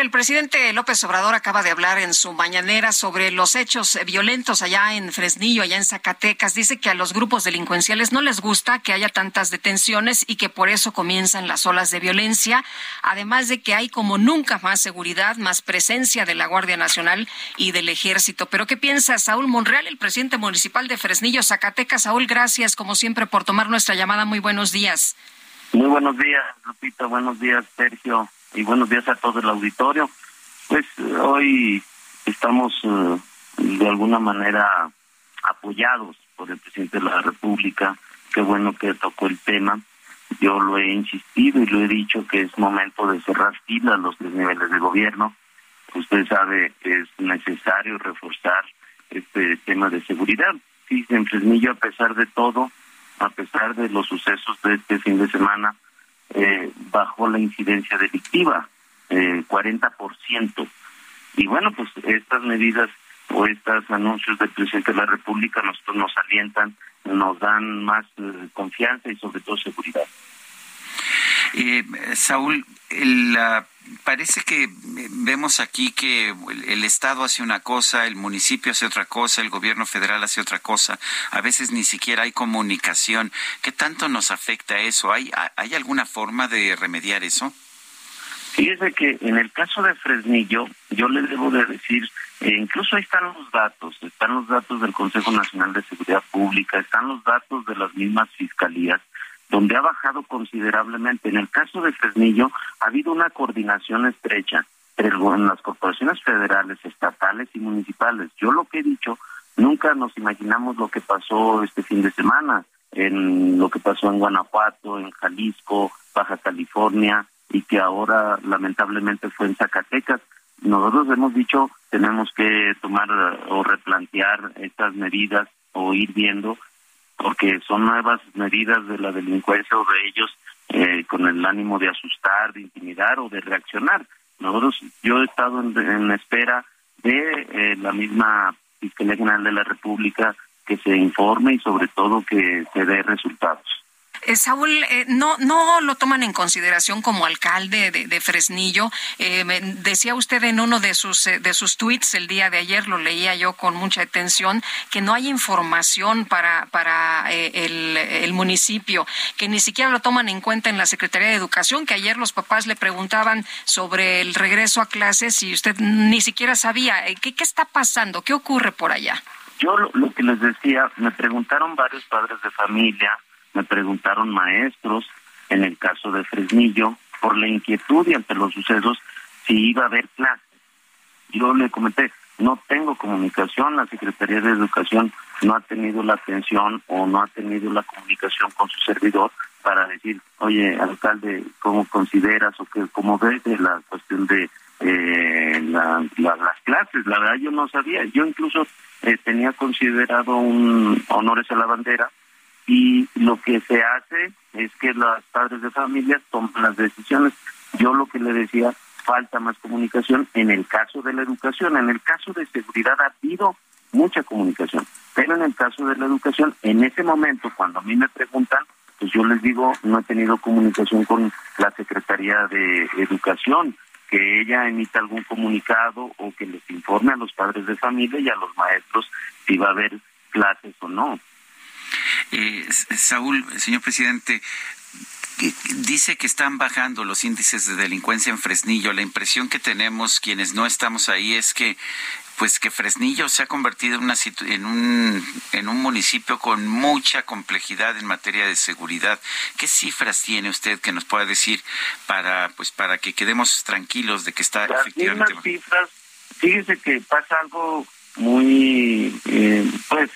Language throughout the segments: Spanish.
El presidente López Obrador acaba de hablar en su mañanera sobre los hechos violentos allá en Fresnillo, allá en Zacatecas. Dice que a los grupos delincuenciales no les gusta que haya tantas detenciones y que por eso comienzan las olas de violencia. Además de que hay como nunca más seguridad, más presencia de la Guardia Nacional y del Ejército. Pero ¿qué piensa Saúl Monreal, el presidente municipal de Fresnillo, Zacatecas? Saúl, gracias como siempre por tomar nuestra llamada. Muy buenos días. Muy buenos días, Lupita. Buenos días, Sergio y buenos días a todo el auditorio. Pues hoy estamos eh, de alguna manera apoyados por el presidente de la República. Qué bueno que tocó el tema. Yo lo he insistido y lo he dicho que es momento de cerrar filas los tres niveles de gobierno. Usted sabe que es necesario reforzar este tema de seguridad. Sí, en Fresnillo, a pesar de todo, a pesar de los sucesos de este fin de semana, eh, bajó la incidencia delictiva, eh, 40%. Y bueno, pues estas medidas o estos anuncios del presidente de la República nosotros nos alientan, nos dan más eh, confianza y sobre todo seguridad. Eh, Saúl, parece que vemos aquí que el, Estado hace una cosa, el municipio hace otra cosa, el gobierno federal hace otra cosa. A veces ni siquiera hay comunicación. ¿Qué tanto nos afecta eso? ¿Hay, hay alguna forma de remediar eso? Fíjese que en el caso de Fresnillo, yo le debo de decir, eh, incluso ahí están los datos, están los datos del Consejo Nacional de Seguridad Pública, están los datos de las mismas fiscalías, donde ha bajado considerablemente. En el caso de Fresnillo, ha habido una coordinación estrecha en las corporaciones federales, estatales y municipales. Yo lo que he dicho, nunca nos imaginamos lo que pasó este fin de semana, en lo que pasó en Guanajuato, en Jalisco, Baja California, y que ahora lamentablemente fue en Zacatecas. Nosotros hemos dicho tenemos que tomar o replantear estas medidas o ir viendo porque son nuevas medidas de la delincuencia o de ellos eh, con el ánimo de asustar, de intimidar o de reaccionar. Nosotros, yo he estado en, espera de eh, la misma Fiscalía General de la República que se informe y sobre todo que se dé resultados. Eh, Saúl, eh, no, no lo toman en consideración como alcalde de, Fresnillo. Eh, decía usted en uno de sus, de sus tweets el día de ayer, lo leía yo con mucha atención, que no hay información para, para el, el, municipio, que ni siquiera lo toman en cuenta en la Secretaría de Educación, que ayer los papás le preguntaban sobre el regreso a clases y usted ni siquiera sabía. ¿Qué, qué está pasando? ¿Qué ocurre por allá? Yo lo que les decía, me preguntaron varios padres de familia, me preguntaron maestros, en el caso de Fresnillo, por la inquietud y ante los sucesos, si iba a haber clases. Yo le comenté, no tengo comunicación, la Secretaría de Educación no ha tenido la atención o no ha tenido la comunicación con su servidor para decir, oye, alcalde, ¿cómo consideras o que, cómo ves de la cuestión de eh, la, las clases? La verdad yo no sabía, yo incluso eh, tenía considerado un honores a la bandera, y lo que se hace es que los padres de familia toman las decisiones. Yo lo que le decía, falta más comunicación en el caso de la educación, en el caso de seguridad ha habido mucha comunicación, pero en el caso de la educación, en ese momento, cuando a mí me preguntan, pues yo les digo, no he tenido comunicación con la Secretaría de Educación, que ella emita algún comunicado o que les informe a los padres de familia y a los maestros si va a haber clases o no. Eh, Saúl, señor presidente, dice que están bajando los índices de delincuencia en Fresnillo. La impresión que tenemos quienes no estamos ahí es que pues que Fresnillo se ha convertido en, una en, un, en un municipio con mucha complejidad en materia de seguridad. ¿Qué cifras tiene usted que nos pueda decir para pues para que quedemos tranquilos de que está Las efectivamente mismas cifras, fíjese que pasa algo muy eh, pues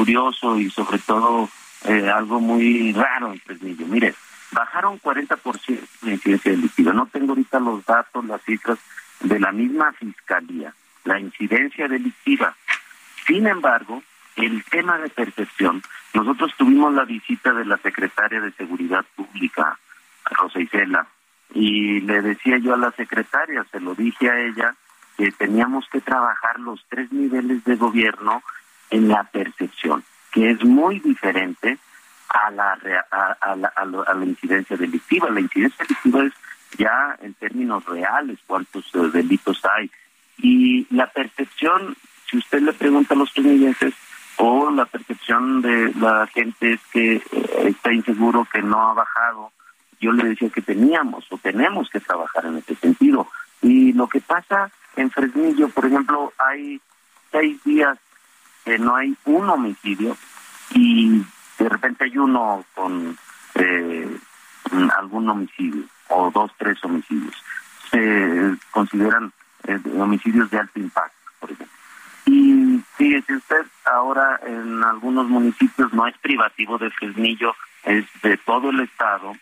curioso y sobre todo eh, algo muy raro en Fresnillo. Mire, bajaron 40% la incidencia delictiva. No tengo ahorita los datos, las cifras de la misma fiscalía, la incidencia delictiva. Sin embargo, el tema de percepción, nosotros tuvimos la visita de la secretaria de Seguridad Pública, Rosa Isela, y le decía yo a la secretaria, se lo dije a ella, que teníamos que trabajar los tres niveles de gobierno en la percepción, que es muy diferente a la, a, la, a, la, incidencia delictiva. La incidencia delictiva es ya en términos reales cuántos eh, delitos hay. Y la percepción, si usted le pregunta a los estadounidenses, o la percepción de la gente es que eh, está inseguro, que no ha bajado. Yo le decía que teníamos o tenemos que trabajar en ese sentido. Y lo que pasa en Fresnillo, por ejemplo, hay seis días que no hay un homicidio y de repente hay uno con eh, algún homicidio o dos, tres homicidios. Se consideran eh, homicidios de alto impacto, por ejemplo. Y fíjese usted, ahora en algunos municipios no es privativo de Fresnillo, es de todo el estado.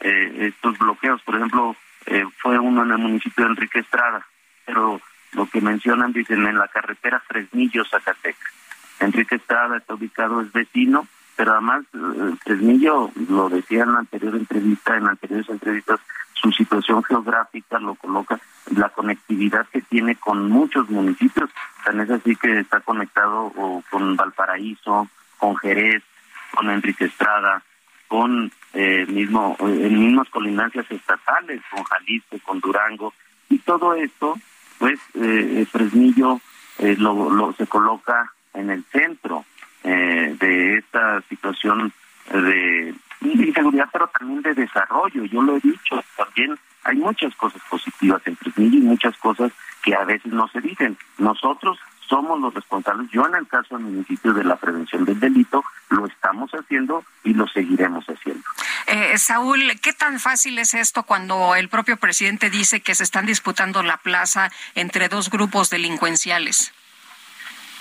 Eh, estos bloqueos, por ejemplo, eh, fue uno en el municipio de Enrique Estrada, pero lo que mencionan dicen en la carretera Fresnillo-Zacatecas. Enrique Estrada está ubicado, es vecino, pero además eh, Fresnillo, lo decía en la anterior entrevista, en anteriores entrevistas, su situación geográfica lo coloca, la conectividad que tiene con muchos municipios, tan es así que está conectado con Valparaíso, con Jerez, con Enrique Estrada, con eh, mismo eh, en mismas colindancias estatales, con Jalisco, con Durango, y todo esto, pues eh, Fresnillo eh, lo, lo, se coloca en el centro eh, de esta situación de inseguridad, pero también de desarrollo. Yo lo he dicho, también hay muchas cosas positivas en Fresnillo y muchas cosas que a veces no se dicen. Nosotros somos los responsables. Yo en el caso del municipio de la prevención del delito lo estamos haciendo y lo seguiremos haciendo. Eh, Saúl, ¿qué tan fácil es esto cuando el propio presidente dice que se están disputando la plaza entre dos grupos delincuenciales?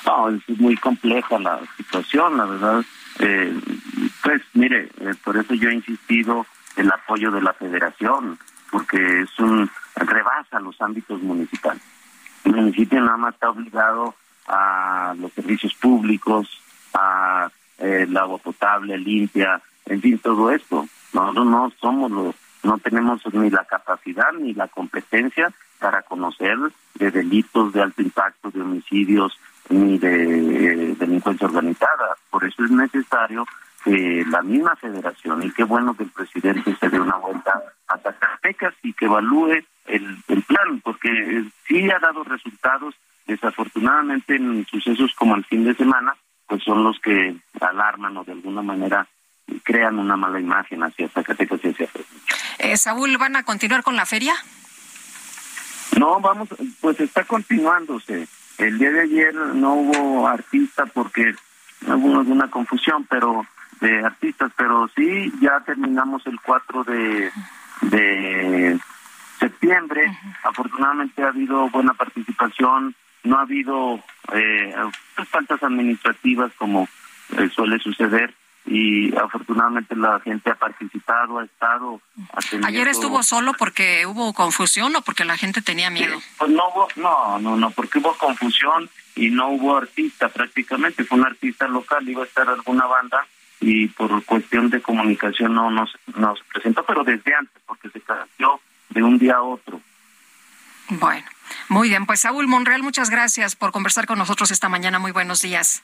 No, es muy compleja la situación, la verdad. Eh, pues mire, eh, por eso yo he insistido en el apoyo de la federación, porque es un rebasa los ámbitos municipales. El municipio nada más está obligado a los servicios públicos, a eh, el agua potable, limpia, en fin, todo esto. Nosotros no somos los, no tenemos ni la capacidad ni la competencia para conocer de delitos de alto impacto, de homicidios, ni de delincuencia organizada. Por eso es necesario que la misma federación, y qué bueno que el presidente se dé una vuelta a Zacatecas y que evalúe el, el plan, porque sí ha dado resultados, desafortunadamente en sucesos como el fin de semana, pues son los que alarman o de alguna manera crean una mala imagen hacia Zacatecas y hacia eh, Saúl, ¿van a continuar con la feria? No, vamos, pues está continuándose. El día de ayer no hubo artista porque hubo alguna confusión, pero de artistas, pero sí ya terminamos el 4 de, de septiembre. Afortunadamente ha habido buena participación, no ha habido eh, faltas administrativas como eh, suele suceder y afortunadamente la gente ha participado, ha estado. Ayer estuvo solo porque hubo confusión o porque la gente tenía miedo. pues no hubo, no, no, no, porque hubo confusión y no hubo artista prácticamente, fue un artista local, iba a estar alguna banda y por cuestión de comunicación no nos, nos presentó, pero desde antes, porque se cambió de un día a otro. Bueno, muy bien, pues Saúl Monreal, muchas gracias por conversar con nosotros esta mañana, muy buenos días.